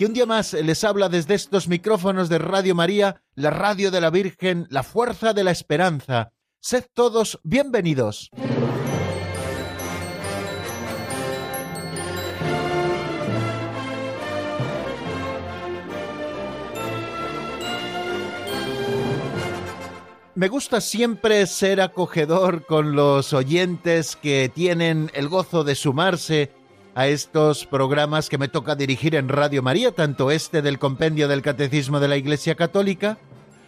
que un día más les habla desde estos micrófonos de Radio María, la radio de la Virgen, la fuerza de la esperanza. Sed todos bienvenidos. Me gusta siempre ser acogedor con los oyentes que tienen el gozo de sumarse a estos programas que me toca dirigir en Radio María, tanto este del Compendio del Catecismo de la Iglesia Católica,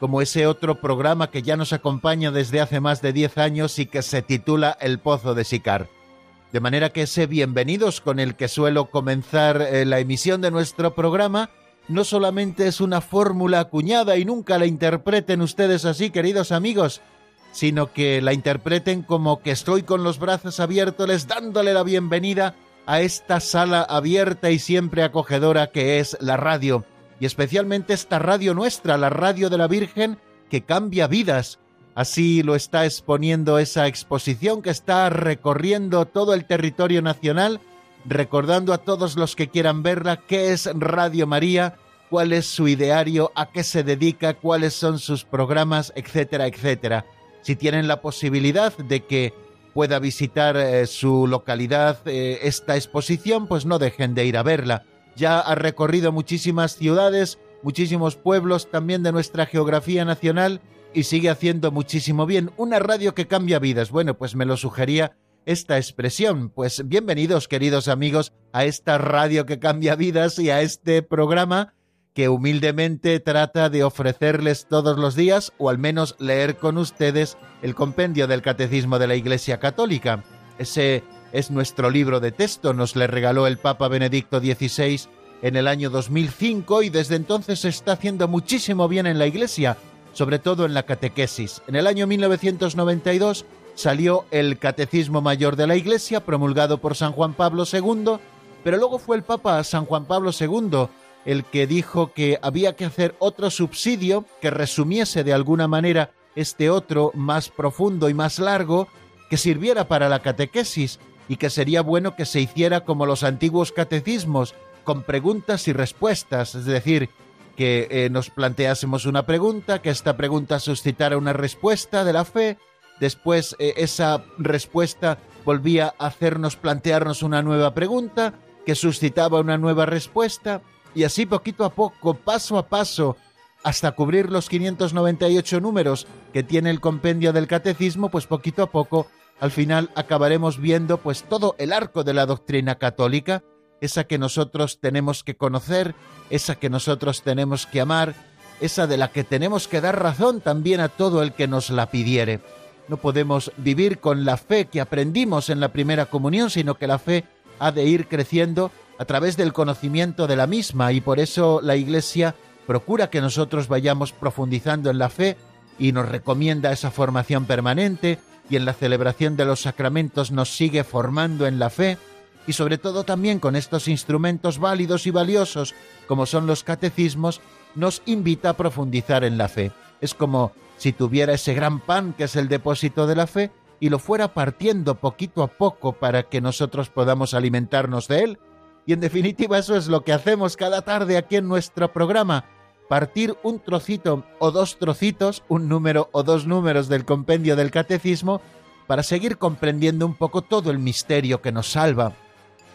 como ese otro programa que ya nos acompaña desde hace más de 10 años y que se titula El Pozo de Sicar. De manera que ese bienvenidos con el que suelo comenzar eh, la emisión de nuestro programa no solamente es una fórmula acuñada y nunca la interpreten ustedes así, queridos amigos, sino que la interpreten como que estoy con los brazos abiertos les dándole la bienvenida a esta sala abierta y siempre acogedora que es la radio, y especialmente esta radio nuestra, la radio de la Virgen, que cambia vidas. Así lo está exponiendo esa exposición que está recorriendo todo el territorio nacional, recordando a todos los que quieran verla qué es Radio María, cuál es su ideario, a qué se dedica, cuáles son sus programas, etcétera, etcétera. Si tienen la posibilidad de que pueda visitar eh, su localidad eh, esta exposición, pues no dejen de ir a verla. Ya ha recorrido muchísimas ciudades, muchísimos pueblos también de nuestra geografía nacional y sigue haciendo muchísimo bien. Una radio que cambia vidas. Bueno, pues me lo sugería esta expresión. Pues bienvenidos, queridos amigos, a esta radio que cambia vidas y a este programa que humildemente trata de ofrecerles todos los días, o al menos leer con ustedes, el compendio del Catecismo de la Iglesia Católica. Ese es nuestro libro de texto, nos le regaló el Papa Benedicto XVI en el año 2005 y desde entonces está haciendo muchísimo bien en la Iglesia, sobre todo en la catequesis. En el año 1992 salió el Catecismo Mayor de la Iglesia, promulgado por San Juan Pablo II, pero luego fue el Papa San Juan Pablo II el que dijo que había que hacer otro subsidio que resumiese de alguna manera este otro más profundo y más largo que sirviera para la catequesis y que sería bueno que se hiciera como los antiguos catecismos, con preguntas y respuestas, es decir, que eh, nos planteásemos una pregunta, que esta pregunta suscitara una respuesta de la fe, después eh, esa respuesta volvía a hacernos plantearnos una nueva pregunta, que suscitaba una nueva respuesta, y así poquito a poco, paso a paso, hasta cubrir los 598 números que tiene el compendio del catecismo, pues poquito a poco al final acabaremos viendo pues todo el arco de la doctrina católica, esa que nosotros tenemos que conocer, esa que nosotros tenemos que amar, esa de la que tenemos que dar razón también a todo el que nos la pidiere. No podemos vivir con la fe que aprendimos en la primera comunión, sino que la fe ha de ir creciendo a través del conocimiento de la misma y por eso la Iglesia procura que nosotros vayamos profundizando en la fe y nos recomienda esa formación permanente y en la celebración de los sacramentos nos sigue formando en la fe y sobre todo también con estos instrumentos válidos y valiosos como son los catecismos nos invita a profundizar en la fe. Es como si tuviera ese gran pan que es el depósito de la fe y lo fuera partiendo poquito a poco para que nosotros podamos alimentarnos de él y en definitiva eso es lo que hacemos cada tarde aquí en nuestro programa, partir un trocito o dos trocitos, un número o dos números del compendio del catecismo, para seguir comprendiendo un poco todo el misterio que nos salva.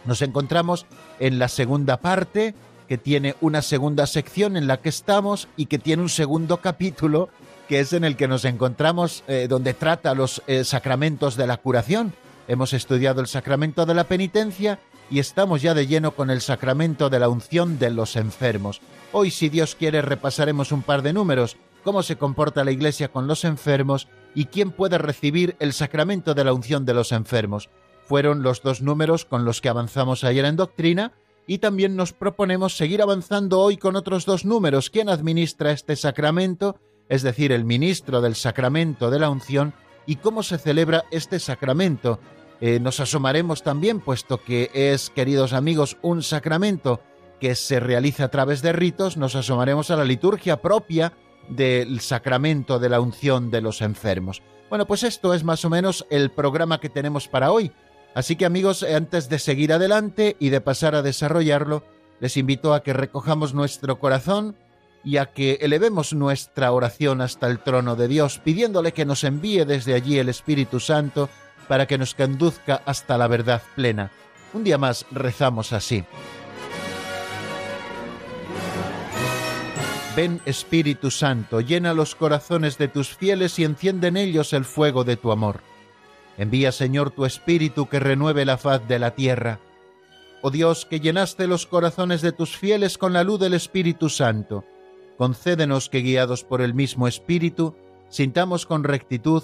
Nos encontramos en la segunda parte, que tiene una segunda sección en la que estamos y que tiene un segundo capítulo, que es en el que nos encontramos, eh, donde trata los eh, sacramentos de la curación. Hemos estudiado el sacramento de la penitencia y estamos ya de lleno con el sacramento de la unción de los enfermos. Hoy, si Dios quiere, repasaremos un par de números, cómo se comporta la Iglesia con los enfermos y quién puede recibir el sacramento de la unción de los enfermos. Fueron los dos números con los que avanzamos ayer en doctrina y también nos proponemos seguir avanzando hoy con otros dos números. ¿Quién administra este sacramento? es decir, el ministro del sacramento de la unción, y cómo se celebra este sacramento. Eh, nos asomaremos también, puesto que es, queridos amigos, un sacramento que se realiza a través de ritos, nos asomaremos a la liturgia propia del sacramento de la unción de los enfermos. Bueno, pues esto es más o menos el programa que tenemos para hoy. Así que amigos, antes de seguir adelante y de pasar a desarrollarlo, les invito a que recojamos nuestro corazón y a que elevemos nuestra oración hasta el trono de Dios, pidiéndole que nos envíe desde allí el Espíritu Santo para que nos conduzca hasta la verdad plena. Un día más rezamos así. Ven Espíritu Santo, llena los corazones de tus fieles y enciende en ellos el fuego de tu amor. Envía Señor tu Espíritu que renueve la faz de la tierra. Oh Dios, que llenaste los corazones de tus fieles con la luz del Espíritu Santo, concédenos que guiados por el mismo Espíritu, sintamos con rectitud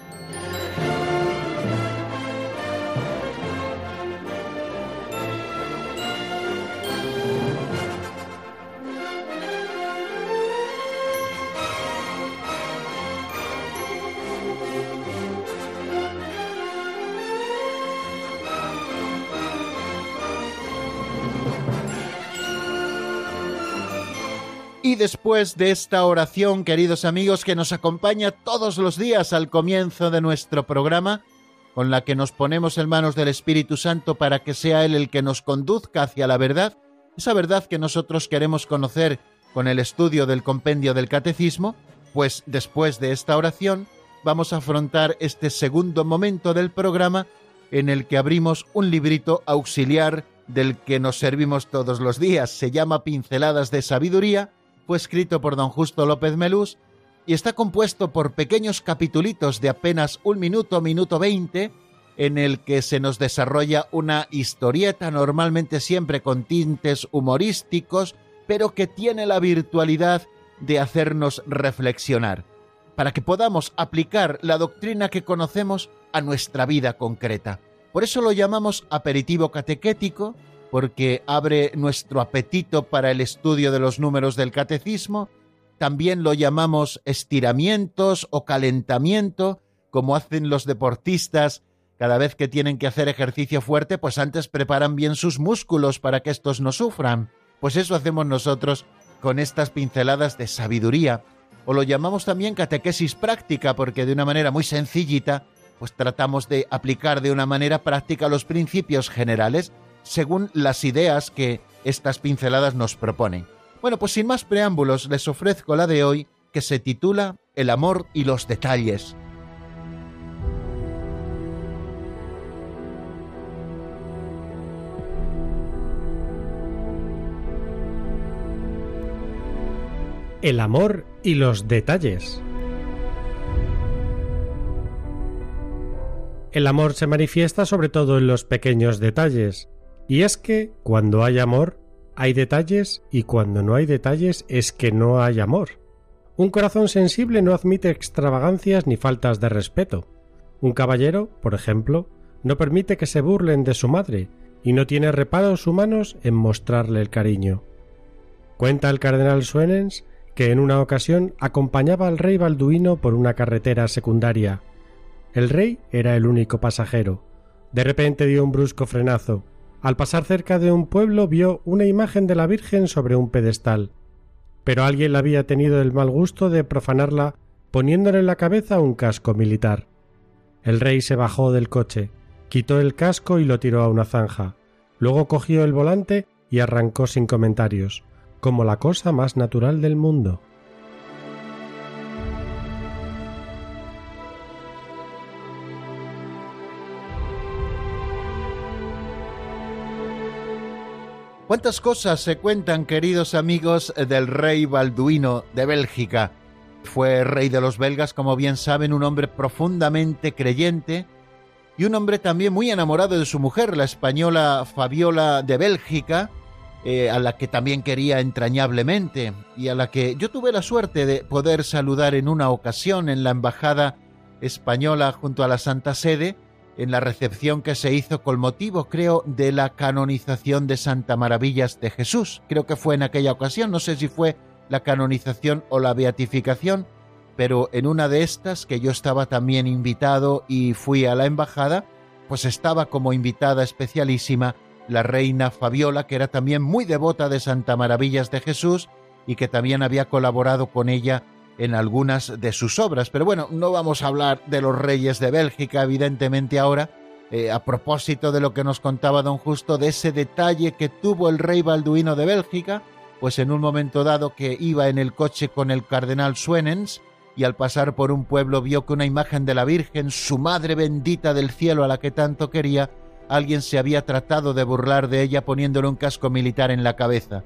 Y después de esta oración, queridos amigos, que nos acompaña todos los días al comienzo de nuestro programa, con la que nos ponemos en manos del Espíritu Santo para que sea Él el que nos conduzca hacia la verdad, esa verdad que nosotros queremos conocer con el estudio del compendio del Catecismo, pues después de esta oración vamos a afrontar este segundo momento del programa en el que abrimos un librito auxiliar del que nos servimos todos los días. Se llama Pinceladas de Sabiduría fue escrito por don Justo López Melús y está compuesto por pequeños capitulitos de apenas un minuto, minuto veinte, en el que se nos desarrolla una historieta, normalmente siempre con tintes humorísticos, pero que tiene la virtualidad de hacernos reflexionar, para que podamos aplicar la doctrina que conocemos a nuestra vida concreta. Por eso lo llamamos aperitivo catequético, porque abre nuestro apetito para el estudio de los números del catecismo, también lo llamamos estiramientos o calentamiento, como hacen los deportistas cada vez que tienen que hacer ejercicio fuerte, pues antes preparan bien sus músculos para que estos no sufran. Pues eso hacemos nosotros con estas pinceladas de sabiduría, o lo llamamos también catequesis práctica, porque de una manera muy sencillita, pues tratamos de aplicar de una manera práctica los principios generales según las ideas que estas pinceladas nos proponen. Bueno, pues sin más preámbulos les ofrezco la de hoy que se titula El amor y los detalles. El amor y los detalles. El amor se manifiesta sobre todo en los pequeños detalles, y es que cuando hay amor, hay detalles y cuando no hay detalles es que no hay amor. Un corazón sensible no admite extravagancias ni faltas de respeto. Un caballero, por ejemplo, no permite que se burlen de su madre y no tiene reparos humanos en mostrarle el cariño. Cuenta el cardenal Suenens que en una ocasión acompañaba al rey Balduino por una carretera secundaria. El rey era el único pasajero. De repente dio un brusco frenazo al pasar cerca de un pueblo vio una imagen de la Virgen sobre un pedestal, pero alguien había tenido el mal gusto de profanarla poniéndole en la cabeza un casco militar. El rey se bajó del coche, quitó el casco y lo tiró a una zanja. Luego cogió el volante y arrancó sin comentarios, como la cosa más natural del mundo. ¿Cuántas cosas se cuentan, queridos amigos, del rey Balduino de Bélgica? Fue rey de los belgas, como bien saben, un hombre profundamente creyente y un hombre también muy enamorado de su mujer, la española Fabiola de Bélgica, eh, a la que también quería entrañablemente y a la que yo tuve la suerte de poder saludar en una ocasión en la embajada española junto a la Santa Sede en la recepción que se hizo con motivo, creo, de la canonización de Santa Maravillas de Jesús. Creo que fue en aquella ocasión, no sé si fue la canonización o la beatificación, pero en una de estas, que yo estaba también invitado y fui a la embajada, pues estaba como invitada especialísima la reina Fabiola, que era también muy devota de Santa Maravillas de Jesús y que también había colaborado con ella en algunas de sus obras. Pero bueno, no vamos a hablar de los reyes de Bélgica, evidentemente ahora, eh, a propósito de lo que nos contaba don Justo, de ese detalle que tuvo el rey Balduino de Bélgica, pues en un momento dado que iba en el coche con el cardenal Suenens, y al pasar por un pueblo vio que una imagen de la Virgen, su madre bendita del cielo a la que tanto quería, alguien se había tratado de burlar de ella poniéndole un casco militar en la cabeza.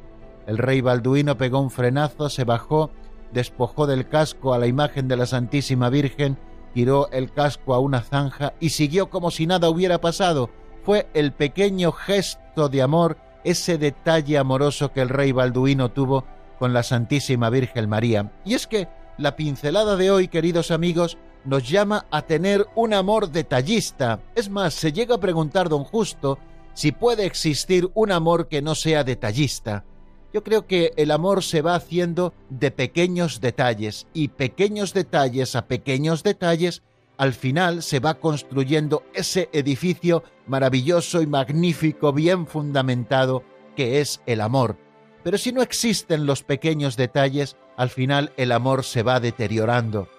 El rey Balduino pegó un frenazo, se bajó despojó del casco a la imagen de la Santísima Virgen, tiró el casco a una zanja y siguió como si nada hubiera pasado. Fue el pequeño gesto de amor, ese detalle amoroso que el rey Balduino tuvo con la Santísima Virgen María. Y es que la pincelada de hoy, queridos amigos, nos llama a tener un amor detallista. Es más, se llega a preguntar don Justo si puede existir un amor que no sea detallista. Yo creo que el amor se va haciendo de pequeños detalles y pequeños detalles a pequeños detalles, al final se va construyendo ese edificio maravilloso y magnífico, bien fundamentado, que es el amor. Pero si no existen los pequeños detalles, al final el amor se va deteriorando.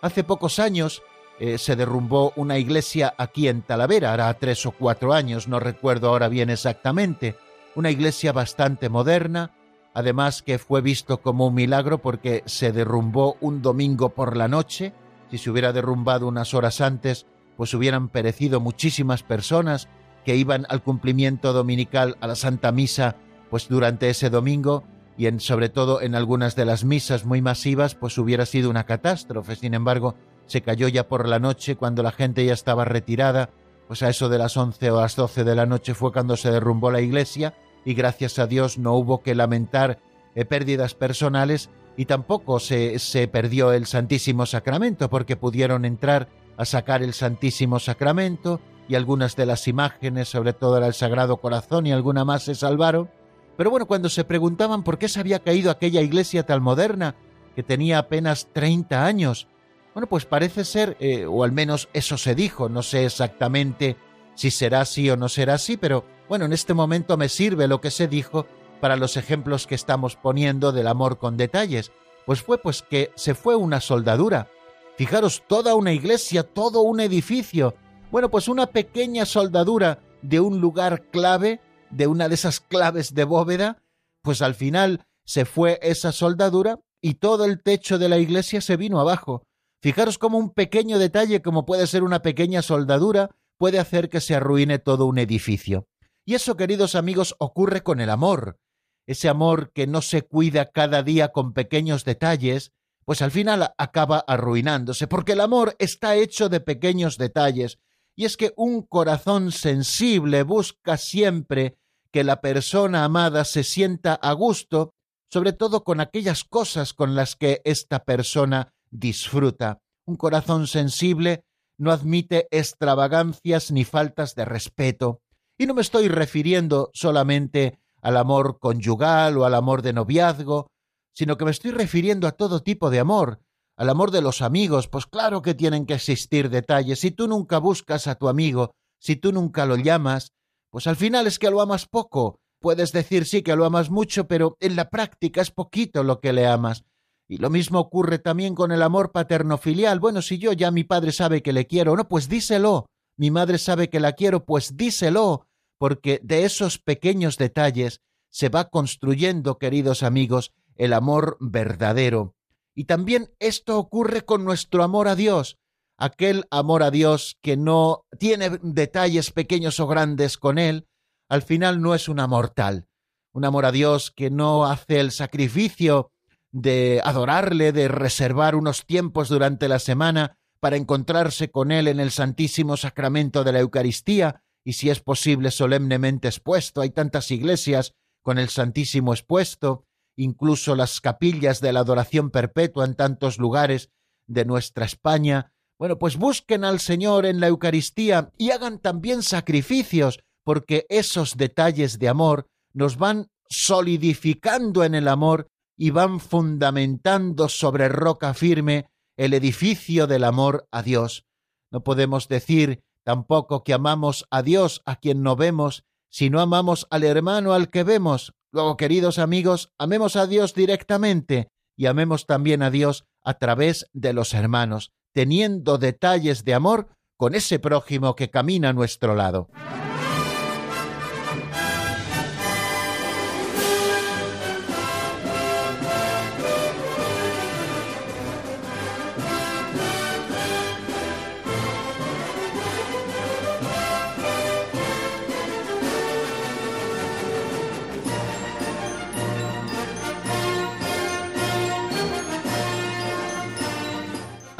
Hace pocos años eh, se derrumbó una iglesia aquí en Talavera, hará tres o cuatro años, no recuerdo ahora bien exactamente, una iglesia bastante moderna, además que fue visto como un milagro porque se derrumbó un domingo por la noche, si se hubiera derrumbado unas horas antes, pues hubieran perecido muchísimas personas que iban al cumplimiento dominical a la Santa Misa, pues durante ese domingo, y sobre todo en algunas de las misas muy masivas, pues hubiera sido una catástrofe. Sin embargo, se cayó ya por la noche cuando la gente ya estaba retirada, pues a eso de las once o las doce de la noche fue cuando se derrumbó la iglesia, y gracias a Dios no hubo que lamentar eh, pérdidas personales y tampoco se, se perdió el Santísimo Sacramento porque pudieron entrar a sacar el Santísimo Sacramento y algunas de las imágenes, sobre todo era el Sagrado Corazón y alguna más se salvaron. Pero bueno, cuando se preguntaban por qué se había caído aquella iglesia tan moderna, que tenía apenas 30 años, bueno, pues parece ser, eh, o al menos eso se dijo, no sé exactamente si será así o no será así, pero bueno, en este momento me sirve lo que se dijo para los ejemplos que estamos poniendo del amor con detalles. Pues fue pues que se fue una soldadura. Fijaros, toda una iglesia, todo un edificio. Bueno, pues una pequeña soldadura de un lugar clave, de una de esas claves de bóveda, pues al final se fue esa soldadura y todo el techo de la iglesia se vino abajo. Fijaros cómo un pequeño detalle como puede ser una pequeña soldadura puede hacer que se arruine todo un edificio. Y eso, queridos amigos, ocurre con el amor. Ese amor que no se cuida cada día con pequeños detalles, pues al final acaba arruinándose, porque el amor está hecho de pequeños detalles. Y es que un corazón sensible busca siempre que la persona amada se sienta a gusto, sobre todo con aquellas cosas con las que esta persona disfruta. Un corazón sensible no admite extravagancias ni faltas de respeto. Y no me estoy refiriendo solamente al amor conyugal o al amor de noviazgo, sino que me estoy refiriendo a todo tipo de amor, al amor de los amigos, pues claro que tienen que existir detalles. Si tú nunca buscas a tu amigo, si tú nunca lo llamas, pues al final es que lo amas poco. Puedes decir sí que lo amas mucho, pero en la práctica es poquito lo que le amas. Y lo mismo ocurre también con el amor paterno-filial. Bueno, si yo ya mi padre sabe que le quiero, no, pues díselo mi madre sabe que la quiero, pues díselo, porque de esos pequeños detalles se va construyendo, queridos amigos, el amor verdadero. Y también esto ocurre con nuestro amor a Dios, aquel amor a Dios que no tiene detalles pequeños o grandes con Él, al final no es un amor tal, un amor a Dios que no hace el sacrificio de adorarle, de reservar unos tiempos durante la semana para encontrarse con Él en el Santísimo Sacramento de la Eucaristía y si es posible solemnemente expuesto. Hay tantas iglesias con el Santísimo expuesto, incluso las capillas de la adoración perpetua en tantos lugares de nuestra España, Bueno, pues busquen al Señor en la Eucaristía y hagan también sacrificios, porque esos detalles de amor nos van solidificando en el amor y van fundamentando sobre roca firme el edificio del amor a Dios. No podemos decir tampoco que amamos a Dios a quien no vemos, si no amamos al hermano al que vemos. Luego, queridos amigos, amemos a Dios directamente y amemos también a Dios a través de los hermanos, teniendo detalles de amor con ese prójimo que camina a nuestro lado.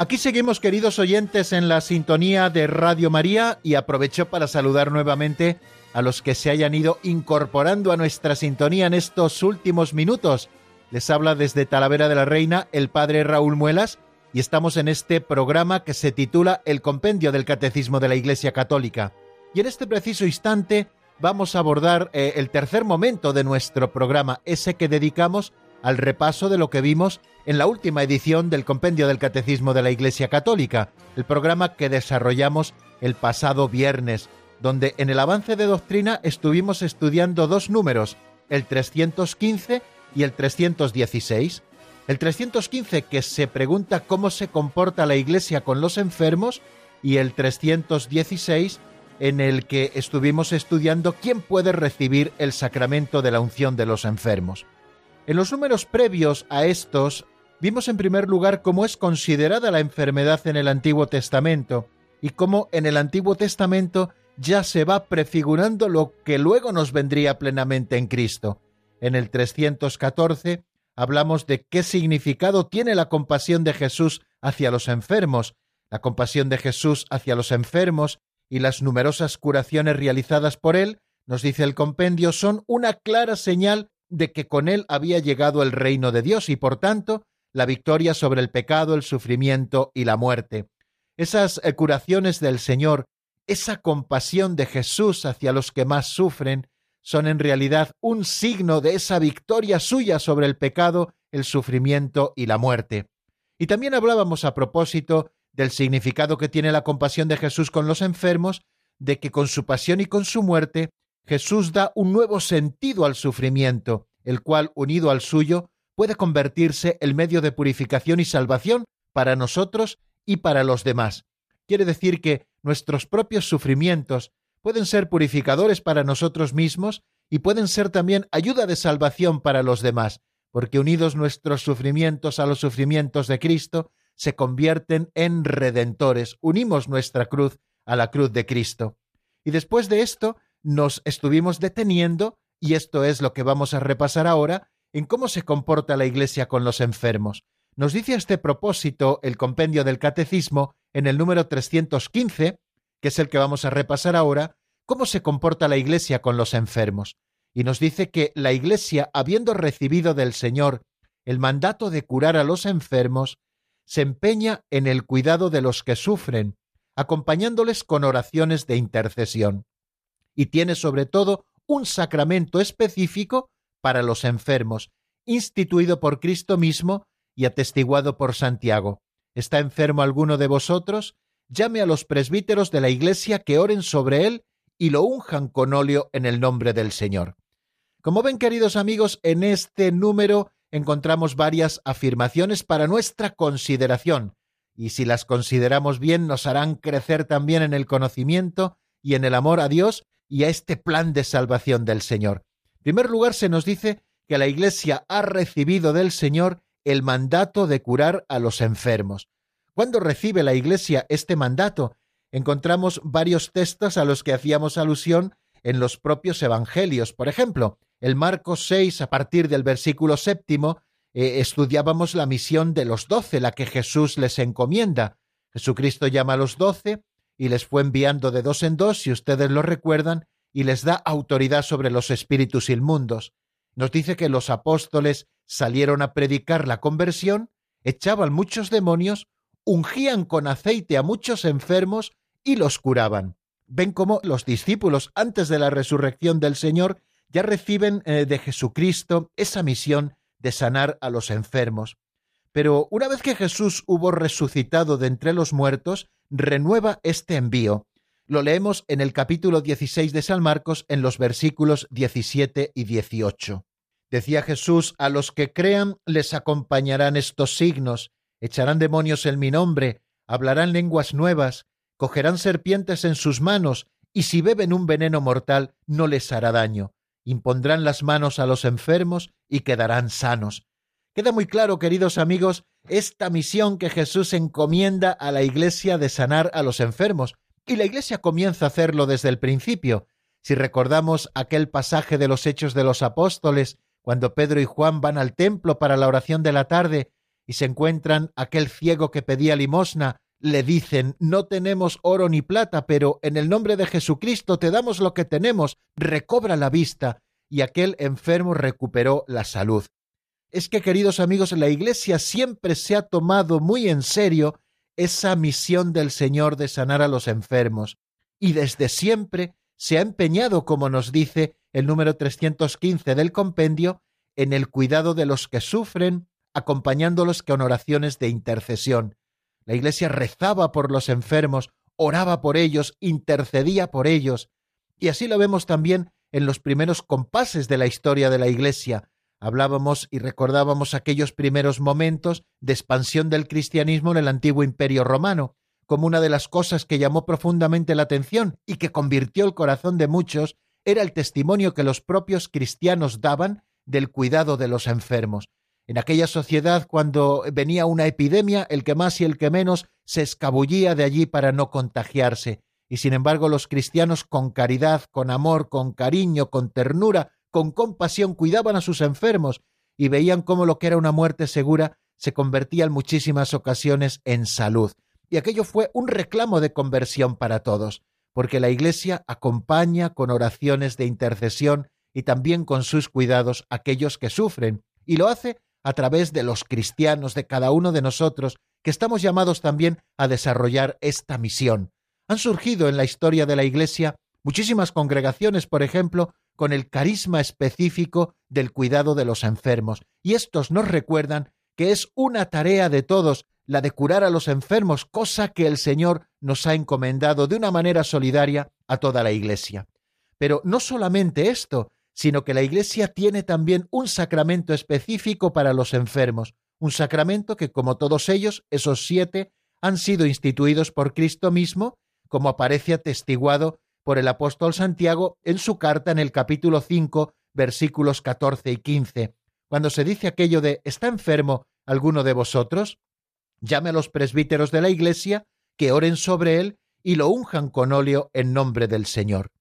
Aquí seguimos, queridos oyentes, en la sintonía de Radio María y aprovecho para saludar nuevamente a los que se hayan ido incorporando a nuestra sintonía en estos últimos minutos. Les habla desde Talavera de la Reina el padre Raúl Muelas y estamos en este programa que se titula El Compendio del Catecismo de la Iglesia Católica. Y en este preciso instante vamos a abordar eh, el tercer momento de nuestro programa, ese que dedicamos al repaso de lo que vimos en la última edición del Compendio del Catecismo de la Iglesia Católica, el programa que desarrollamos el pasado viernes, donde en el avance de doctrina estuvimos estudiando dos números, el 315 y el 316. El 315 que se pregunta cómo se comporta la Iglesia con los enfermos y el 316 en el que estuvimos estudiando quién puede recibir el sacramento de la unción de los enfermos. En los números previos a estos vimos en primer lugar cómo es considerada la enfermedad en el Antiguo Testamento y cómo en el Antiguo Testamento ya se va prefigurando lo que luego nos vendría plenamente en Cristo. En el 314 hablamos de qué significado tiene la compasión de Jesús hacia los enfermos. La compasión de Jesús hacia los enfermos y las numerosas curaciones realizadas por él, nos dice el compendio, son una clara señal de que con él había llegado el reino de Dios y por tanto la victoria sobre el pecado, el sufrimiento y la muerte. Esas eh, curaciones del Señor, esa compasión de Jesús hacia los que más sufren, son en realidad un signo de esa victoria suya sobre el pecado, el sufrimiento y la muerte. Y también hablábamos a propósito del significado que tiene la compasión de Jesús con los enfermos, de que con su pasión y con su muerte Jesús da un nuevo sentido al sufrimiento, el cual, unido al suyo, puede convertirse en medio de purificación y salvación para nosotros y para los demás. Quiere decir que nuestros propios sufrimientos pueden ser purificadores para nosotros mismos y pueden ser también ayuda de salvación para los demás, porque unidos nuestros sufrimientos a los sufrimientos de Cristo, se convierten en redentores. Unimos nuestra cruz a la cruz de Cristo. Y después de esto, nos estuvimos deteniendo, y esto es lo que vamos a repasar ahora, en cómo se comporta la Iglesia con los enfermos. Nos dice a este propósito el compendio del Catecismo en el número 315, que es el que vamos a repasar ahora, cómo se comporta la Iglesia con los enfermos. Y nos dice que la Iglesia, habiendo recibido del Señor el mandato de curar a los enfermos, se empeña en el cuidado de los que sufren, acompañándoles con oraciones de intercesión. Y tiene sobre todo un sacramento específico para los enfermos, instituido por Cristo mismo y atestiguado por Santiago. ¿Está enfermo alguno de vosotros? Llame a los presbíteros de la Iglesia que oren sobre él y lo unjan con óleo en el nombre del Señor. Como ven, queridos amigos, en este número encontramos varias afirmaciones para nuestra consideración, y si las consideramos bien nos harán crecer también en el conocimiento y en el amor a Dios y a este plan de salvación del Señor primer lugar, se nos dice que la Iglesia ha recibido del Señor el mandato de curar a los enfermos. ¿Cuándo recibe la Iglesia este mandato? Encontramos varios textos a los que hacíamos alusión en los propios Evangelios. Por ejemplo, el Marcos 6, a partir del versículo séptimo, eh, estudiábamos la misión de los doce, la que Jesús les encomienda. Jesucristo llama a los doce y les fue enviando de dos en dos, si ustedes lo recuerdan, y les da autoridad sobre los espíritus inmundos. Nos dice que los apóstoles salieron a predicar la conversión, echaban muchos demonios, ungían con aceite a muchos enfermos y los curaban. Ven cómo los discípulos, antes de la resurrección del Señor, ya reciben eh, de Jesucristo esa misión de sanar a los enfermos. Pero una vez que Jesús hubo resucitado de entre los muertos, renueva este envío. Lo leemos en el capítulo 16 de San Marcos en los versículos 17 y 18. Decía Jesús, a los que crean les acompañarán estos signos, echarán demonios en mi nombre, hablarán lenguas nuevas, cogerán serpientes en sus manos, y si beben un veneno mortal no les hará daño, impondrán las manos a los enfermos y quedarán sanos. Queda muy claro, queridos amigos, esta misión que Jesús encomienda a la Iglesia de sanar a los enfermos, y la Iglesia comienza a hacerlo desde el principio. Si recordamos aquel pasaje de los Hechos de los Apóstoles, cuando Pedro y Juan van al templo para la oración de la tarde y se encuentran aquel ciego que pedía limosna, le dicen, no tenemos oro ni plata, pero en el nombre de Jesucristo te damos lo que tenemos, recobra la vista, y aquel enfermo recuperó la salud. Es que, queridos amigos, la Iglesia siempre se ha tomado muy en serio esa misión del Señor de sanar a los enfermos, y desde siempre se ha empeñado, como nos dice el número 315 del compendio, en el cuidado de los que sufren, acompañándolos con oraciones de intercesión. La Iglesia rezaba por los enfermos, oraba por ellos, intercedía por ellos, y así lo vemos también en los primeros compases de la historia de la Iglesia. Hablábamos y recordábamos aquellos primeros momentos de expansión del cristianismo en el antiguo imperio romano, como una de las cosas que llamó profundamente la atención y que convirtió el corazón de muchos era el testimonio que los propios cristianos daban del cuidado de los enfermos. En aquella sociedad, cuando venía una epidemia, el que más y el que menos se escabullía de allí para no contagiarse. Y sin embargo, los cristianos con caridad, con amor, con cariño, con ternura, con compasión, cuidaban a sus enfermos y veían cómo lo que era una muerte segura se convertía en muchísimas ocasiones en salud y aquello fue un reclamo de conversión para todos, porque la Iglesia acompaña con oraciones de intercesión y también con sus cuidados a aquellos que sufren, y lo hace a través de los cristianos, de cada uno de nosotros, que estamos llamados también a desarrollar esta misión. Han surgido en la historia de la Iglesia muchísimas congregaciones, por ejemplo, con el carisma específico del cuidado de los enfermos, y estos nos recuerdan que es una tarea de todos la de curar a los enfermos, cosa que el Señor nos ha encomendado de una manera solidaria a toda la Iglesia. Pero no solamente esto, sino que la Iglesia tiene también un sacramento específico para los enfermos, un sacramento que, como todos ellos, esos siete, han sido instituidos por Cristo mismo, como aparece atestiguado por el apóstol Santiago en su carta en el capítulo 5, versículos 14 y 15, cuando se dice aquello de ¿está enfermo alguno de vosotros? llame a los presbíteros de la Iglesia que oren sobre él y lo unjan con óleo en nombre del Señor.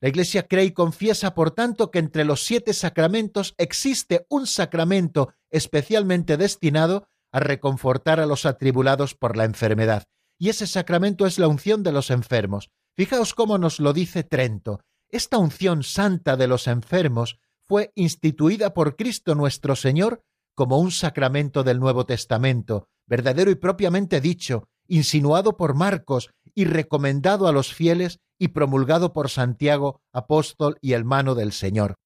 La Iglesia cree y confiesa, por tanto, que entre los siete sacramentos existe un sacramento especialmente destinado a reconfortar a los atribulados por la enfermedad, y ese sacramento es la unción de los enfermos. Fijaos cómo nos lo dice Trento. Esta unción santa de los enfermos fue instituida por Cristo nuestro Señor como un sacramento del Nuevo Testamento, verdadero y propiamente dicho, insinuado por Marcos y recomendado a los fieles y promulgado por Santiago, apóstol y hermano del Señor.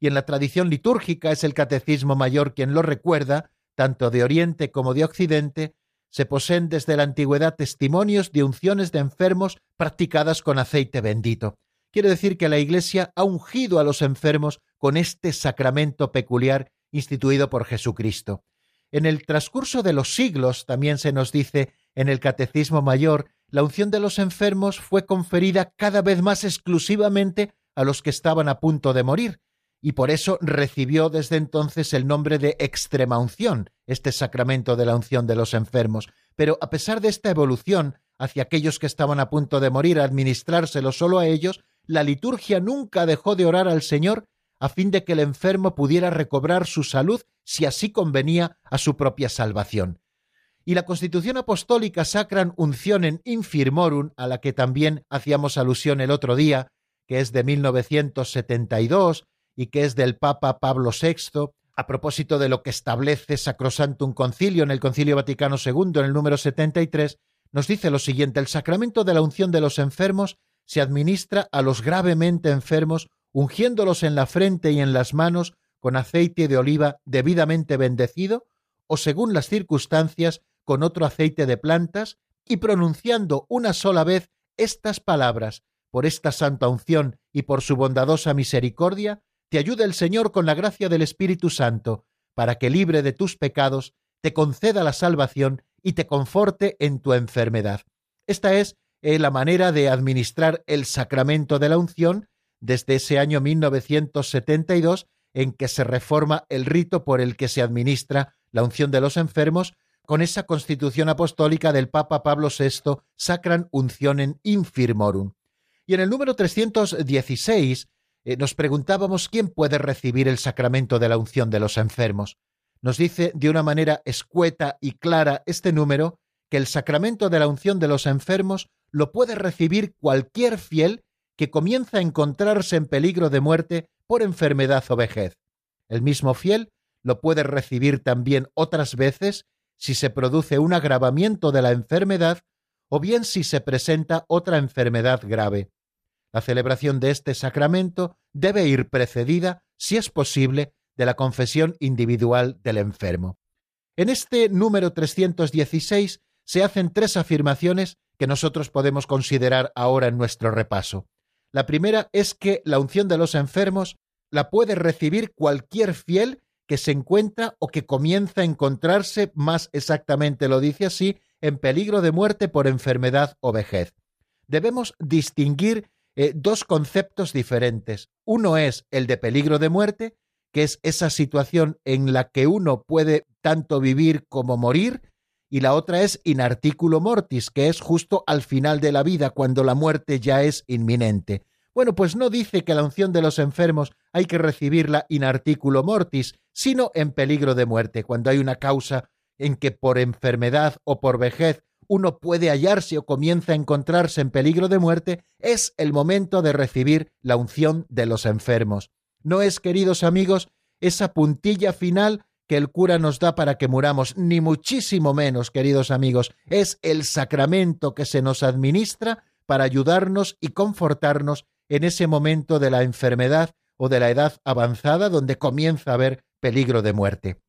Y en la tradición litúrgica es el Catecismo Mayor quien lo recuerda, tanto de Oriente como de Occidente, se poseen desde la antigüedad testimonios de unciones de enfermos practicadas con aceite bendito. Quiere decir que la Iglesia ha ungido a los enfermos con este sacramento peculiar instituido por Jesucristo. En el transcurso de los siglos, también se nos dice en el Catecismo Mayor, la unción de los enfermos fue conferida cada vez más exclusivamente a los que estaban a punto de morir, y por eso recibió desde entonces el nombre de extrema unción, este sacramento de la unción de los enfermos. Pero a pesar de esta evolución hacia aquellos que estaban a punto de morir, administrárselo solo a ellos, la liturgia nunca dejó de orar al Señor a fin de que el enfermo pudiera recobrar su salud si así convenía a su propia salvación. Y la Constitución Apostólica Sacran Uncionen Infirmorum, a la que también hacíamos alusión el otro día, que es de 1972 y que es del Papa Pablo VI, a propósito de lo que establece Sacrosantum Concilio en el Concilio Vaticano II, en el número 73, nos dice lo siguiente, el sacramento de la unción de los enfermos se administra a los gravemente enfermos, ungiéndolos en la frente y en las manos con aceite de oliva debidamente bendecido, o según las circunstancias, con otro aceite de plantas, y pronunciando una sola vez estas palabras, por esta santa unción y por su bondadosa misericordia, te ayude el Señor con la gracia del Espíritu Santo, para que libre de tus pecados, te conceda la salvación y te conforte en tu enfermedad. Esta es eh, la manera de administrar el sacramento de la unción desde ese año 1972 en que se reforma el rito por el que se administra la unción de los enfermos con esa constitución apostólica del Papa Pablo VI, Sacran Uncionem Infirmorum. Y en el número 316 eh, nos preguntábamos quién puede recibir el sacramento de la unción de los enfermos. Nos dice de una manera escueta y clara este número que el sacramento de la unción de los enfermos lo puede recibir cualquier fiel que comienza a encontrarse en peligro de muerte por enfermedad o vejez. El mismo fiel lo puede recibir también otras veces si se produce un agravamiento de la enfermedad o bien si se presenta otra enfermedad grave. La celebración de este sacramento debe ir precedida, si es posible, de la confesión individual del enfermo. En este número 316 se hacen tres afirmaciones que nosotros podemos considerar ahora en nuestro repaso. La primera es que la unción de los enfermos la puede recibir cualquier fiel que se encuentra o que comienza a encontrarse, más exactamente lo dice así, en peligro de muerte por enfermedad o vejez. Debemos distinguir eh, dos conceptos diferentes. Uno es el de peligro de muerte, que es esa situación en la que uno puede tanto vivir como morir, y la otra es in articulo mortis, que es justo al final de la vida, cuando la muerte ya es inminente. Bueno, pues no dice que la unción de los enfermos hay que recibirla in articulo mortis, sino en peligro de muerte, cuando hay una causa en que por enfermedad o por vejez uno puede hallarse o comienza a encontrarse en peligro de muerte, es el momento de recibir la unción de los enfermos. No es, queridos amigos, esa puntilla final que el cura nos da para que muramos, ni muchísimo menos, queridos amigos, es el sacramento que se nos administra para ayudarnos y confortarnos en ese momento de la enfermedad o de la edad avanzada donde comienza a haber peligro de muerte.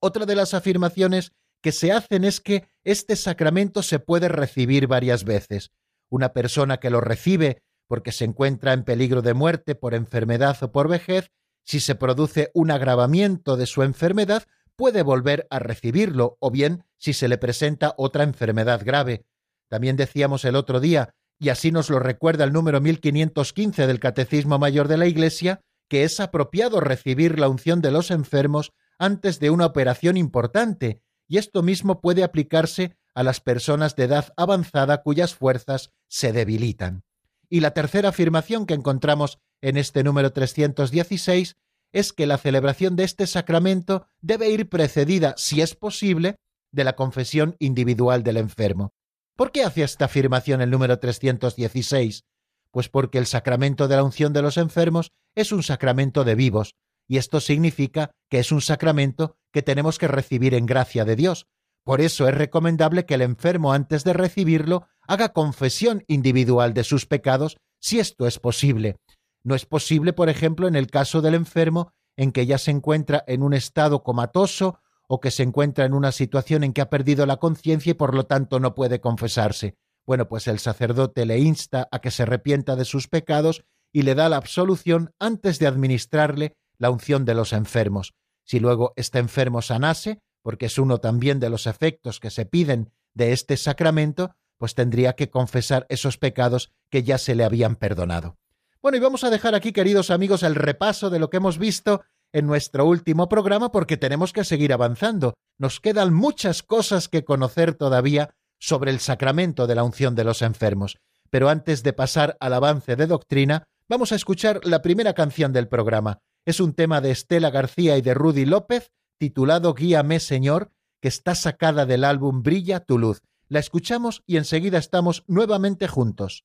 Otra de las afirmaciones que se hacen es que este sacramento se puede recibir varias veces. Una persona que lo recibe porque se encuentra en peligro de muerte por enfermedad o por vejez, si se produce un agravamiento de su enfermedad, puede volver a recibirlo, o bien si se le presenta otra enfermedad grave. También decíamos el otro día, y así nos lo recuerda el número 1515 del Catecismo Mayor de la Iglesia, que es apropiado recibir la unción de los enfermos antes de una operación importante, y esto mismo puede aplicarse a las personas de edad avanzada cuyas fuerzas se debilitan. Y la tercera afirmación que encontramos en este número 316 es que la celebración de este sacramento debe ir precedida, si es posible, de la confesión individual del enfermo. ¿Por qué hace esta afirmación el número 316? Pues porque el sacramento de la unción de los enfermos es un sacramento de vivos, y esto significa que es un sacramento que tenemos que recibir en gracia de Dios. Por eso es recomendable que el enfermo antes de recibirlo haga confesión individual de sus pecados, si esto es posible. No es posible, por ejemplo, en el caso del enfermo en que ya se encuentra en un estado comatoso o que se encuentra en una situación en que ha perdido la conciencia y por lo tanto no puede confesarse. Bueno, pues el sacerdote le insta a que se arrepienta de sus pecados y le da la absolución antes de administrarle la unción de los enfermos. Si luego este enfermo sanase, porque es uno también de los efectos que se piden de este sacramento, pues tendría que confesar esos pecados que ya se le habían perdonado. Bueno, y vamos a dejar aquí, queridos amigos, el repaso de lo que hemos visto en nuestro último programa porque tenemos que seguir avanzando. Nos quedan muchas cosas que conocer todavía sobre el sacramento de la unción de los enfermos. Pero antes de pasar al avance de doctrina, vamos a escuchar la primera canción del programa. Es un tema de Estela García y de Rudy López, titulado Guíame Señor, que está sacada del álbum Brilla tu luz. La escuchamos y enseguida estamos nuevamente juntos.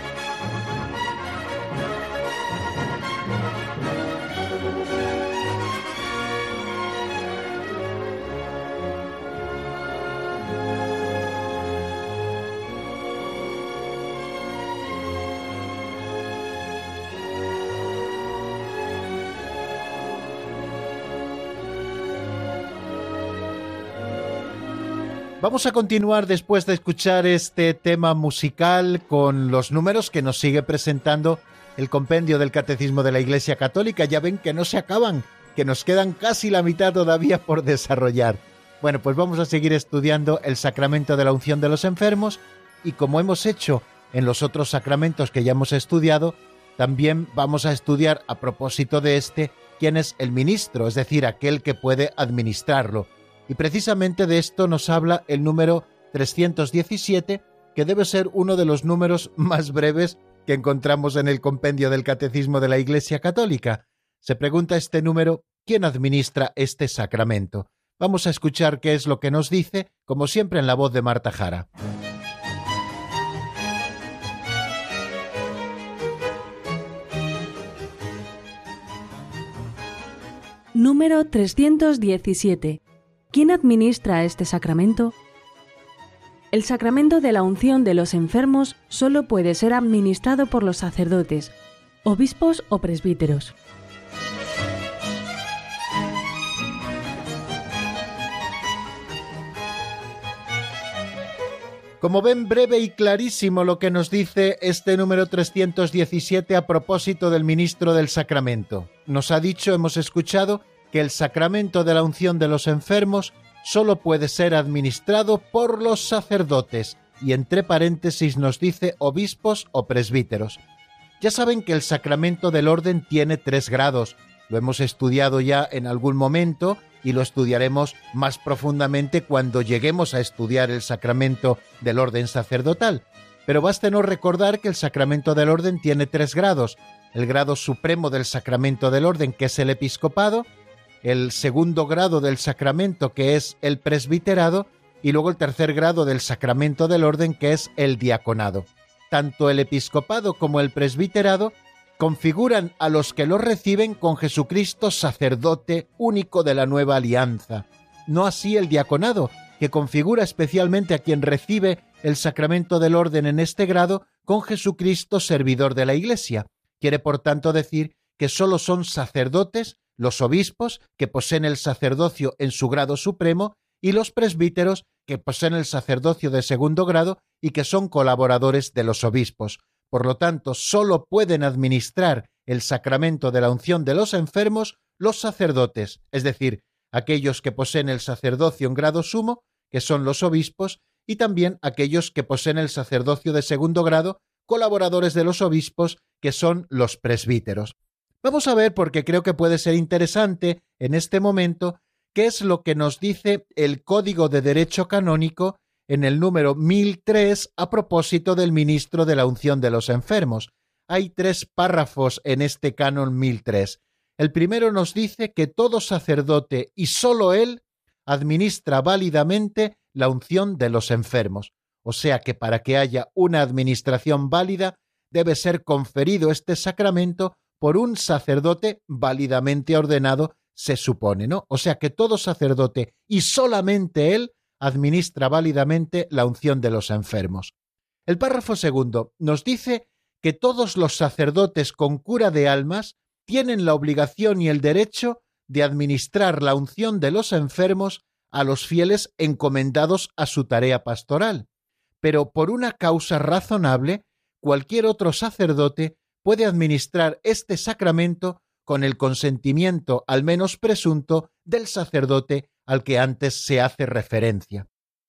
Vamos a continuar después de escuchar este tema musical con los números que nos sigue presentando el compendio del Catecismo de la Iglesia Católica. Ya ven que no se acaban, que nos quedan casi la mitad todavía por desarrollar. Bueno, pues vamos a seguir estudiando el sacramento de la unción de los enfermos y como hemos hecho en los otros sacramentos que ya hemos estudiado, también vamos a estudiar a propósito de este quién es el ministro, es decir, aquel que puede administrarlo y precisamente de esto nos habla el número 317, que debe ser uno de los números más breves que encontramos en el compendio del Catecismo de la Iglesia Católica. Se pregunta este número, ¿quién administra este sacramento? Vamos a escuchar qué es lo que nos dice, como siempre en la voz de Marta Jara. Número 317 ¿Quién administra este sacramento? El sacramento de la unción de los enfermos solo puede ser administrado por los sacerdotes, obispos o presbíteros. Como ven, breve y clarísimo lo que nos dice este número 317 a propósito del ministro del sacramento. Nos ha dicho, hemos escuchado, que el sacramento de la unción de los enfermos solo puede ser administrado por los sacerdotes, y entre paréntesis nos dice obispos o presbíteros. Ya saben que el sacramento del orden tiene tres grados, lo hemos estudiado ya en algún momento y lo estudiaremos más profundamente cuando lleguemos a estudiar el sacramento del orden sacerdotal. Pero no recordar que el sacramento del orden tiene tres grados. El grado supremo del sacramento del orden, que es el episcopado, el segundo grado del sacramento, que es el presbiterado, y luego el tercer grado del sacramento del orden, que es el diaconado. Tanto el episcopado como el presbiterado configuran a los que lo reciben con Jesucristo sacerdote único de la nueva alianza. No así el diaconado, que configura especialmente a quien recibe el sacramento del orden en este grado con Jesucristo servidor de la Iglesia. Quiere por tanto decir que sólo son sacerdotes los obispos que poseen el sacerdocio en su grado supremo y los presbíteros que poseen el sacerdocio de segundo grado y que son colaboradores de los obispos. Por lo tanto, sólo pueden administrar el sacramento de la unción de los enfermos los sacerdotes, es decir, aquellos que poseen el sacerdocio en grado sumo, que son los obispos, y también aquellos que poseen el sacerdocio de segundo grado, colaboradores de los obispos, que son los presbíteros. Vamos a ver, porque creo que puede ser interesante en este momento, qué es lo que nos dice el Código de Derecho Canónico en el número 1003 a propósito del ministro de la unción de los enfermos. Hay tres párrafos en este canon 1003. El primero nos dice que todo sacerdote y sólo él administra válidamente la unción de los enfermos. O sea que para que haya una administración válida debe ser conferido este sacramento por un sacerdote válidamente ordenado, se supone, ¿no? O sea que todo sacerdote y solamente él administra válidamente la unción de los enfermos. El párrafo segundo nos dice que todos los sacerdotes con cura de almas tienen la obligación y el derecho de administrar la unción de los enfermos a los fieles encomendados a su tarea pastoral, pero por una causa razonable, cualquier otro sacerdote puede administrar este sacramento con el consentimiento al menos presunto del sacerdote al que antes se hace referencia.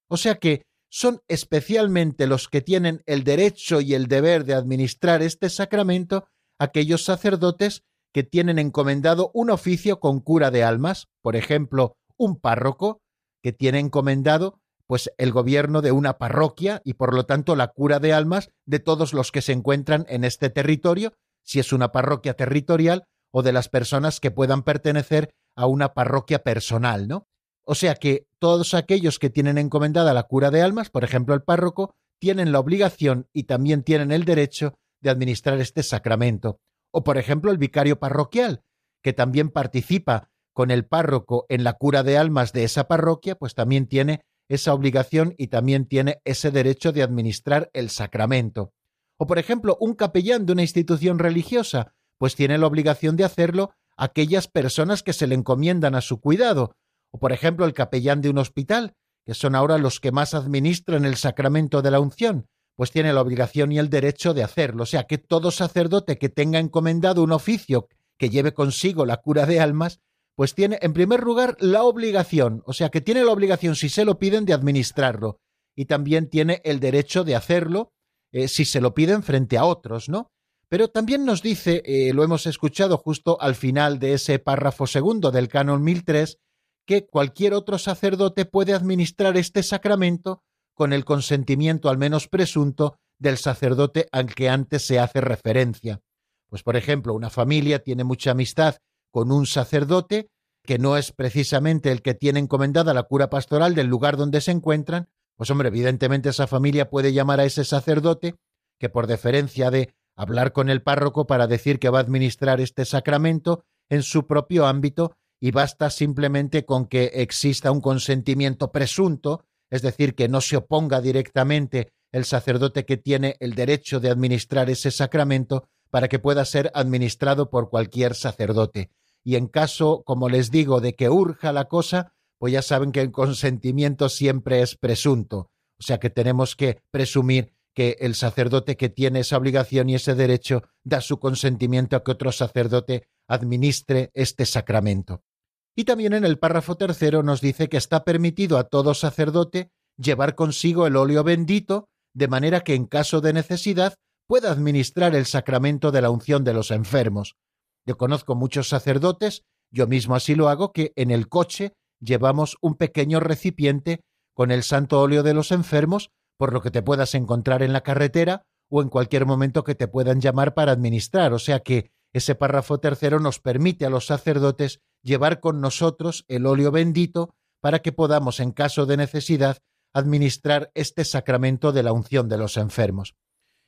O sea que son especialmente los que tienen el derecho y el deber de administrar este sacramento aquellos sacerdotes que tienen encomendado un oficio con cura de almas, por ejemplo, un párroco que tiene encomendado pues el gobierno de una parroquia y por lo tanto la cura de almas de todos los que se encuentran en este territorio, si es una parroquia territorial o de las personas que puedan pertenecer a una parroquia personal, ¿no? O sea que todos aquellos que tienen encomendada la cura de almas, por ejemplo el párroco, tienen la obligación y también tienen el derecho de administrar este sacramento. O por ejemplo el vicario parroquial, que también participa con el párroco en la cura de almas de esa parroquia, pues también tiene esa obligación y también tiene ese derecho de administrar el sacramento. O por ejemplo un capellán de una institución religiosa, pues tiene la obligación de hacerlo aquellas personas que se le encomiendan a su cuidado, o por ejemplo el capellán de un hospital, que son ahora los que más administran el sacramento de la unción, pues tiene la obligación y el derecho de hacerlo. O sea que todo sacerdote que tenga encomendado un oficio que lleve consigo la cura de almas, pues tiene en primer lugar la obligación, o sea que tiene la obligación si se lo piden de administrarlo, y también tiene el derecho de hacerlo eh, si se lo piden frente a otros, ¿no? Pero también nos dice, eh, lo hemos escuchado justo al final de ese párrafo segundo del canon 1003, que cualquier otro sacerdote puede administrar este sacramento con el consentimiento al menos presunto del sacerdote al que antes se hace referencia. Pues por ejemplo, una familia tiene mucha amistad con un sacerdote que no es precisamente el que tiene encomendada la cura pastoral del lugar donde se encuentran, pues hombre, evidentemente esa familia puede llamar a ese sacerdote que por deferencia de hablar con el párroco para decir que va a administrar este sacramento en su propio ámbito y basta simplemente con que exista un consentimiento presunto, es decir, que no se oponga directamente el sacerdote que tiene el derecho de administrar ese sacramento para que pueda ser administrado por cualquier sacerdote. Y en caso, como les digo, de que urja la cosa, pues ya saben que el consentimiento siempre es presunto, o sea que tenemos que presumir que el sacerdote que tiene esa obligación y ese derecho da su consentimiento a que otro sacerdote administre este sacramento. Y también en el párrafo tercero nos dice que está permitido a todo sacerdote llevar consigo el óleo bendito, de manera que en caso de necesidad pueda administrar el sacramento de la unción de los enfermos. Yo conozco muchos sacerdotes, yo mismo así lo hago, que en el coche llevamos un pequeño recipiente con el santo óleo de los enfermos, por lo que te puedas encontrar en la carretera o en cualquier momento que te puedan llamar para administrar. O sea que ese párrafo tercero nos permite a los sacerdotes llevar con nosotros el óleo bendito para que podamos, en caso de necesidad, administrar este sacramento de la unción de los enfermos.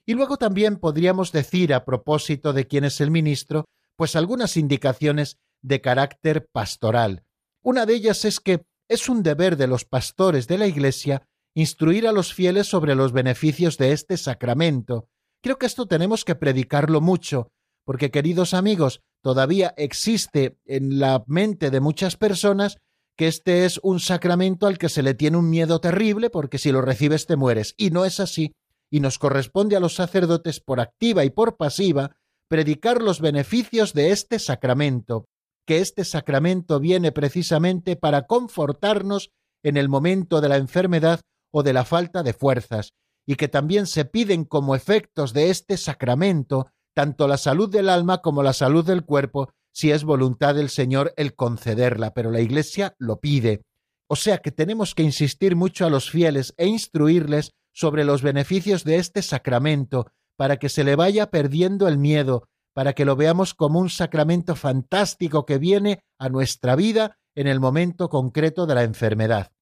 Y luego también podríamos decir, a propósito de quién es el ministro, pues algunas indicaciones de carácter pastoral. Una de ellas es que es un deber de los pastores de la Iglesia instruir a los fieles sobre los beneficios de este sacramento. Creo que esto tenemos que predicarlo mucho, porque queridos amigos, todavía existe en la mente de muchas personas que este es un sacramento al que se le tiene un miedo terrible porque si lo recibes te mueres. Y no es así. Y nos corresponde a los sacerdotes por activa y por pasiva predicar los beneficios de este sacramento, que este sacramento viene precisamente para confortarnos en el momento de la enfermedad o de la falta de fuerzas, y que también se piden como efectos de este sacramento tanto la salud del alma como la salud del cuerpo, si es voluntad del Señor el concederla, pero la Iglesia lo pide. O sea que tenemos que insistir mucho a los fieles e instruirles sobre los beneficios de este sacramento, para que se le vaya perdiendo el miedo, para que lo veamos como un sacramento fantástico que viene a nuestra vida en el momento concreto de la enfermedad.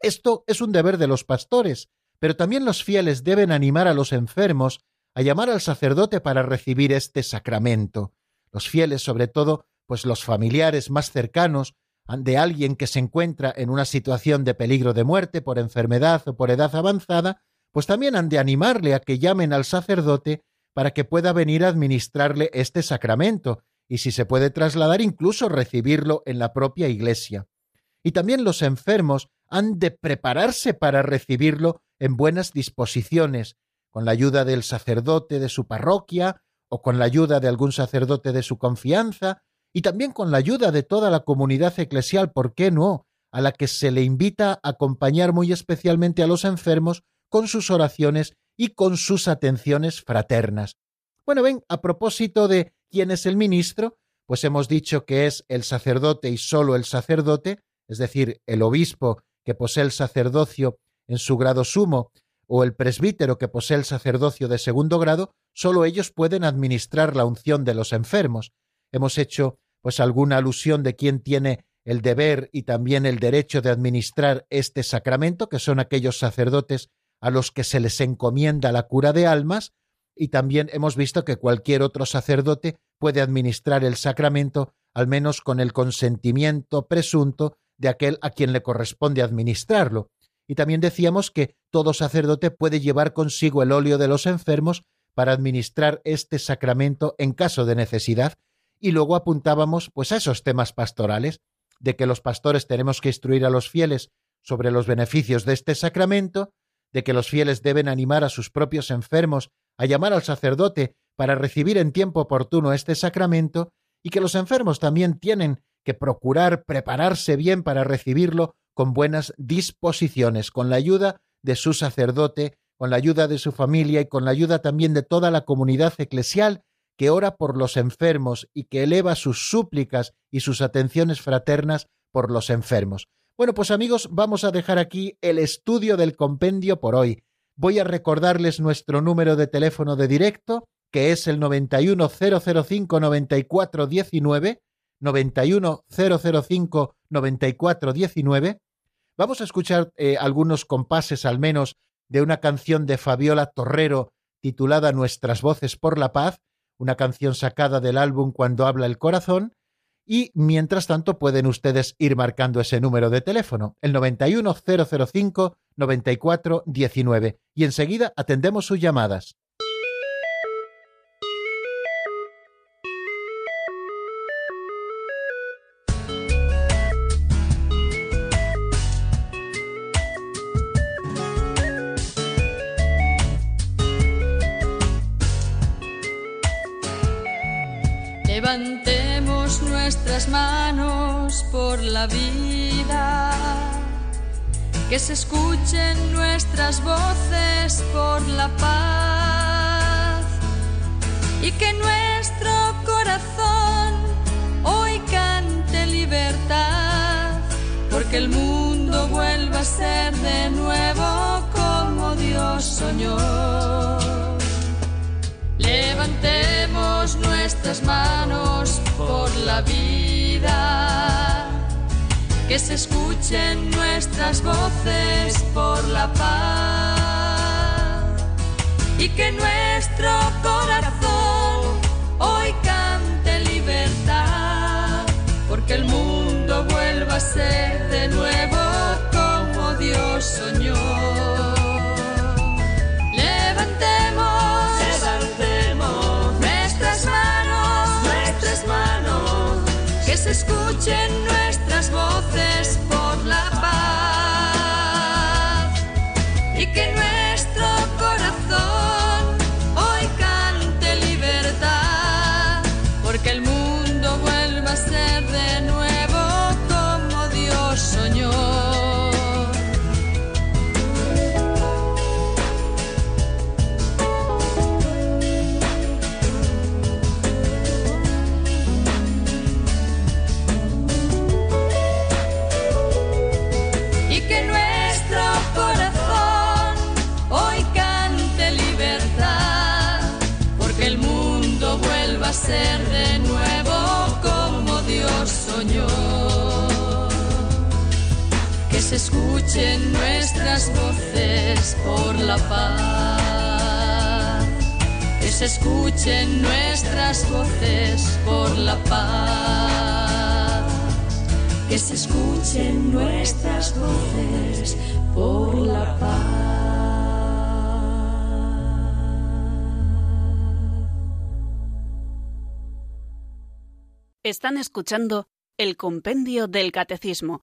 Esto es un deber de los pastores, pero también los fieles deben animar a los enfermos a llamar al sacerdote para recibir este sacramento. Los fieles, sobre todo, pues los familiares más cercanos de alguien que se encuentra en una situación de peligro de muerte por enfermedad o por edad avanzada, pues también han de animarle a que llamen al sacerdote para que pueda venir a administrarle este sacramento, y si se puede trasladar incluso recibirlo en la propia iglesia. Y también los enfermos han de prepararse para recibirlo en buenas disposiciones, con la ayuda del sacerdote de su parroquia o con la ayuda de algún sacerdote de su confianza y también con la ayuda de toda la comunidad eclesial, ¿por qué no?, a la que se le invita a acompañar muy especialmente a los enfermos con sus oraciones y con sus atenciones fraternas. Bueno, ven, a propósito de quién es el ministro, pues hemos dicho que es el sacerdote y solo el sacerdote, es decir, el obispo que posee el sacerdocio en su grado sumo o el presbítero que posee el sacerdocio de segundo grado, sólo ellos pueden administrar la unción de los enfermos. Hemos hecho pues alguna alusión de quién tiene el deber y también el derecho de administrar este sacramento, que son aquellos sacerdotes a los que se les encomienda la cura de almas, y también hemos visto que cualquier otro sacerdote puede administrar el sacramento, al menos con el consentimiento presunto de aquel a quien le corresponde administrarlo. Y también decíamos que todo sacerdote puede llevar consigo el óleo de los enfermos para administrar este sacramento en caso de necesidad. Y luego apuntábamos pues a esos temas pastorales, de que los pastores tenemos que instruir a los fieles sobre los beneficios de este sacramento, de que los fieles deben animar a sus propios enfermos a llamar al sacerdote para recibir en tiempo oportuno este sacramento, y que los enfermos también tienen que procurar prepararse bien para recibirlo con buenas disposiciones, con la ayuda de su sacerdote, con la ayuda de su familia y con la ayuda también de toda la comunidad eclesial que ora por los enfermos y que eleva sus súplicas y sus atenciones fraternas por los enfermos. Bueno, pues amigos, vamos a dejar aquí el estudio del compendio por hoy. Voy a recordarles nuestro número de teléfono de directo, que es el 910059419, 910059419, Vamos a escuchar eh, algunos compases al menos de una canción de Fabiola Torrero titulada Nuestras voces por la paz, una canción sacada del álbum Cuando habla el corazón, y mientras tanto pueden ustedes ir marcando ese número de teléfono, el 91005 94 19 y enseguida atendemos sus llamadas. Nuestras manos por la vida. Que se escuchen nuestras voces por la paz. Y que nuestro corazón hoy cante libertad, porque el mundo vuelva a ser de nuevo como Dios soñó. Levantemos nuestras manos por la vida. Que se escuchen nuestras voces por la paz. Y que nuestro corazón hoy cante libertad, porque el mundo vuelva a ser de nuevo como Dios soñó. Escuchen nuestras voces se escuchen nuestras voces por la paz, que se escuchen nuestras voces por la paz. Que se escuchen nuestras voces por la paz. Están escuchando el Compendio del Catecismo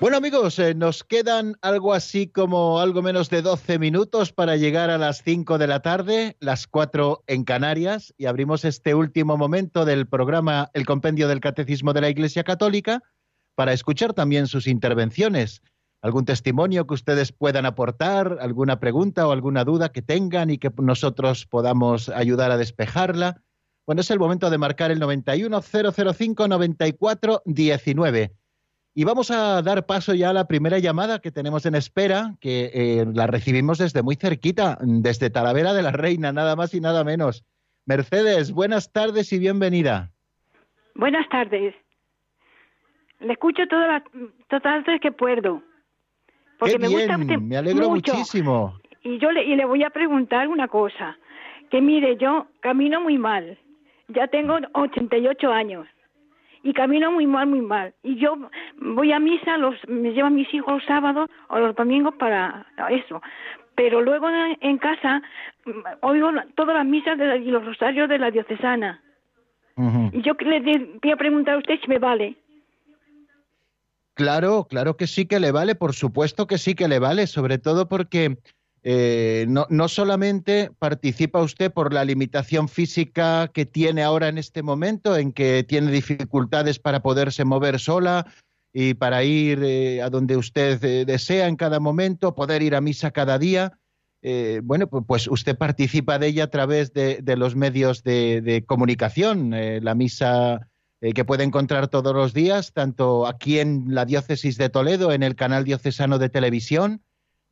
Bueno amigos, eh, nos quedan algo así como algo menos de 12 minutos para llegar a las 5 de la tarde, las 4 en Canarias, y abrimos este último momento del programa El Compendio del Catecismo de la Iglesia Católica para escuchar también sus intervenciones, algún testimonio que ustedes puedan aportar, alguna pregunta o alguna duda que tengan y que nosotros podamos ayudar a despejarla. Bueno, es el momento de marcar el 91005 94 19. Y vamos a dar paso ya a la primera llamada que tenemos en espera, que eh, la recibimos desde muy cerquita, desde Talavera de la Reina, nada más y nada menos. Mercedes, buenas tardes y bienvenida. Buenas tardes. Le escucho todas las todas las veces que puedo. Porque Qué me bien, gusta usted me alegro mucho. muchísimo. Y yo le, y le voy a preguntar una cosa. Que mire, yo camino muy mal. Ya tengo 88 años. Y camino muy mal, muy mal. Y yo voy a misa, los, me llevan mis hijos los sábados o los domingos para eso. Pero luego en, en casa mm, oigo todas las misas de la- y los rosarios de la diocesana. Y yo le de- voy a preguntar a usted si me vale. Claro, claro que sí que le vale, por supuesto que sí que le vale, sobre todo porque eh, no, solamente participa usted por la limitación física que tiene ahora en este momento, en que tiene dificultades para poderse mover sola y para ir eh, a donde usted eh, desea en cada momento, poder ir a misa cada día. bueno, pu- pues usted participa de ella a través de, los medios de, comunicación, la misa que puede encontrar todos los días, tanto aquí en la diócesis de Toledo, en el canal diocesano de televisión,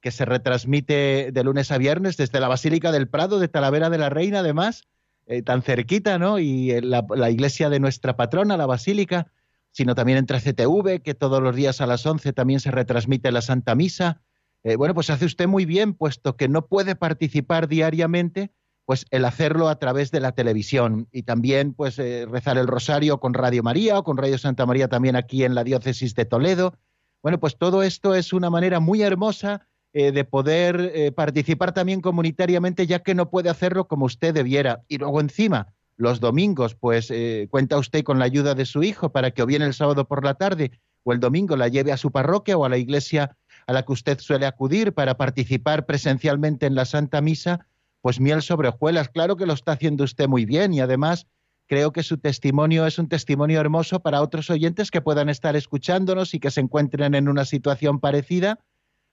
que se retransmite de lunes a viernes desde la Basílica del Prado de Talavera de la Reina, además, eh, tan cerquita, ¿no? Y la, la, iglesia de nuestra patrona, la Basílica, sino también entre CTV, que todos los días a las 11 también se retransmite la Santa Misa. Eh, bueno, pues hace usted muy bien, puesto que no puede participar diariamente, pues el hacerlo a través de la televisión y también pues eh, rezar el rosario con Radio María o con Radio Santa María también aquí en la diócesis de Toledo. Bueno, pues todo esto es una manera muy hermosa eh, de poder eh, participar también comunitariamente, ya que no puede hacerlo como usted debiera. Y luego encima, los domingos, pues eh, cuenta usted con la ayuda de su hijo para que o bien el sábado por la tarde o el domingo la lleve a su parroquia o a la iglesia a la que usted suele acudir para participar presencialmente en la Santa Misa, pues miel sobre hojuelas. Claro que lo está haciendo usted muy bien y además creo que su testimonio es un testimonio hermoso para otros oyentes que puedan estar escuchándonos y que se encuentren en una situación parecida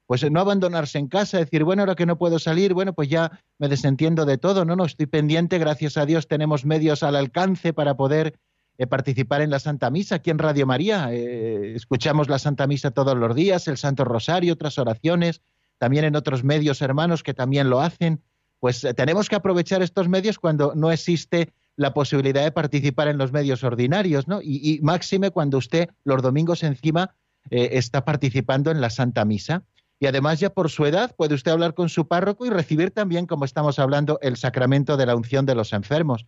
pues no abandonarse en casa, decir, bueno, ahora que no puedo salir, bueno, pues ya me desentiendo de todo, no, no, estoy pendiente, gracias a Dios tenemos medios al alcance para poder eh, participar en la Santa Misa aquí en Radio María. Eh, escuchamos la Santa Misa todos los días, el Santo Rosario, otras oraciones, también en otros medios hermanos que también lo hacen. Pues eh, tenemos que aprovechar estos medios cuando no existe la posibilidad de participar en los medios ordinarios, ¿no? Y máxime cuando usted los domingos encima está participando en la Santa Misa. Y además ya por su edad puede usted hablar con su párroco y recibir también, como estamos hablando, el sacramento de la unción de los enfermos,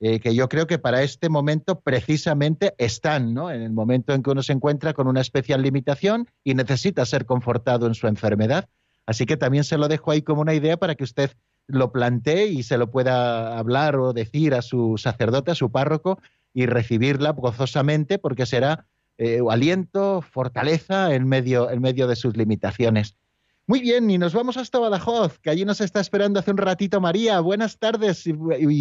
eh, que yo creo que para este momento precisamente están, ¿no? En el momento en que uno se encuentra con una especial limitación y necesita ser confortado en su enfermedad. Así que también se lo dejo ahí como una idea para que usted lo plantee y se lo pueda hablar o decir a su sacerdote, a su párroco, y recibirla gozosamente porque será eh, aliento, fortaleza en medio, en medio de sus limitaciones. Muy bien, y nos vamos hasta Badajoz, que allí nos está esperando hace un ratito María. Buenas tardes y,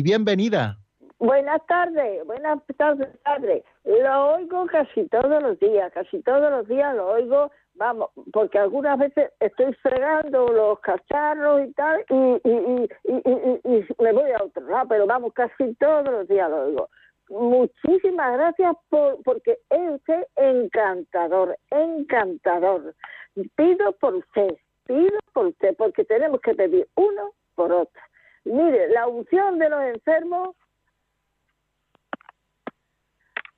bienvenida. Buenas tardes, buenas tardes, padre. Lo oigo casi todos los días, casi todos los días lo oigo, vamos, porque algunas veces estoy fregando los cacharros y tal, y, y, y, y me voy a otro lado, pero vamos, casi todos los días lo oigo muchísimas gracias por, porque es encantador, encantador. Pido por usted, pido por usted, porque tenemos que pedir uno por otro. Mire, la unción de los enfermos,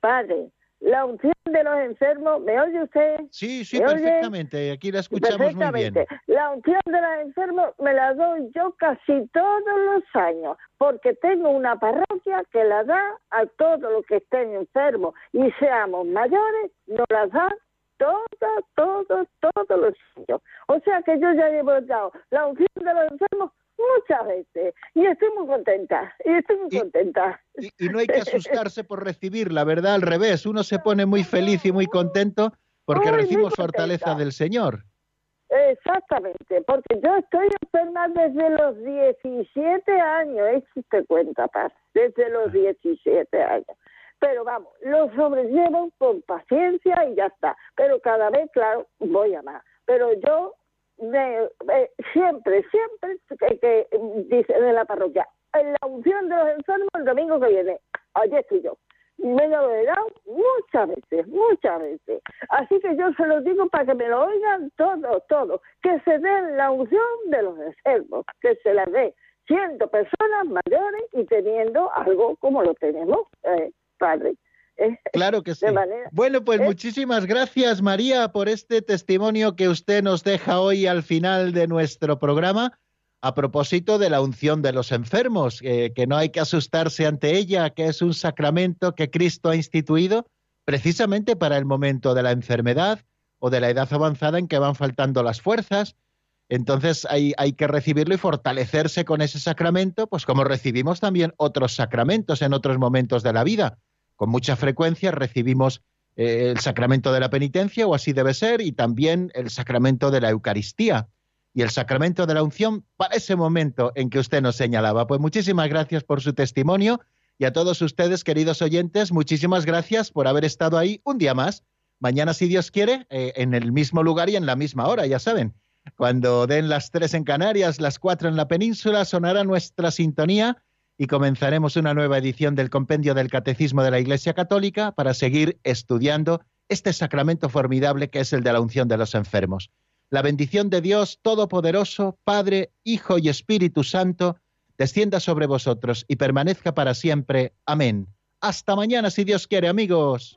Padre, la unción de los enfermos, ¿me oye usted? Sí, sí, perfectamente, aquí la escuchamos muy bien. La unción de los enfermos me la doy yo casi todos los años, porque tengo una parroquia que la da a todos los que estén enfermos y seamos mayores, nos la dan todos, todos, todos los años. O sea que yo ya llevo dado la unción de los enfermos muchas veces. Y estoy muy contenta y estoy muy contenta. y, no hay que asustarse por recibirla verdad al revés. Uno se pone muy feliz y muy contento porque recibimos fortaleza del Señor. Exactamente porque yo estoy enferma desde los 17 años ¿eh? te cuenta paz desde los 17 años. Pero vamos, lo sobrellevo con paciencia y ya está. Pero cada vez, claro, voy a más. Pero yo de, siempre, siempre que, dice de la parroquia, en la unción de los enfermos el domingo que viene, allí estoy yo. Me lo he dado muchas veces, muchas veces. Así que yo se lo digo para que me lo oigan todos, todos, que se den la unción de los enfermos, que se la dé, siendo personas mayores y teniendo algo como lo tenemos, eh, Padre. Claro que sí. Bueno, pues muchísimas gracias María por este testimonio que usted nos deja hoy al final de nuestro programa a propósito de la unción de los enfermos, eh, que no hay que asustarse ante ella, que es un sacramento que Cristo ha instituido precisamente para el momento de la enfermedad o de la edad avanzada en que van faltando las fuerzas. Entonces hay, hay que recibirlo y fortalecerse con ese sacramento, pues como recibimos también otros sacramentos en otros momentos de la vida con mucha frecuencia recibimos eh, el sacramento de la penitencia, o así debe ser, y también el sacramento de la Eucaristía y el sacramento de la unción para ese momento en que usted nos señalaba. Pues muchísimas gracias por su testimonio y a todos ustedes, queridos oyentes, muchísimas gracias por haber estado ahí un día más. Mañana, si Dios quiere, eh, en el mismo lugar y en la misma hora, ya saben. Cuando den las tres en Canarias, las cuatro en la península, sonará nuestra sintonía y comenzaremos una nueva edición del Compendio del Catecismo de la Iglesia Católica para seguir estudiando este sacramento formidable que es el de la unción de los enfermos. La bendición de Dios Todopoderoso, Padre, Hijo y Espíritu Santo, descienda sobre vosotros y permanezca para siempre. Amén. Hasta mañana, si Dios quiere, amigos.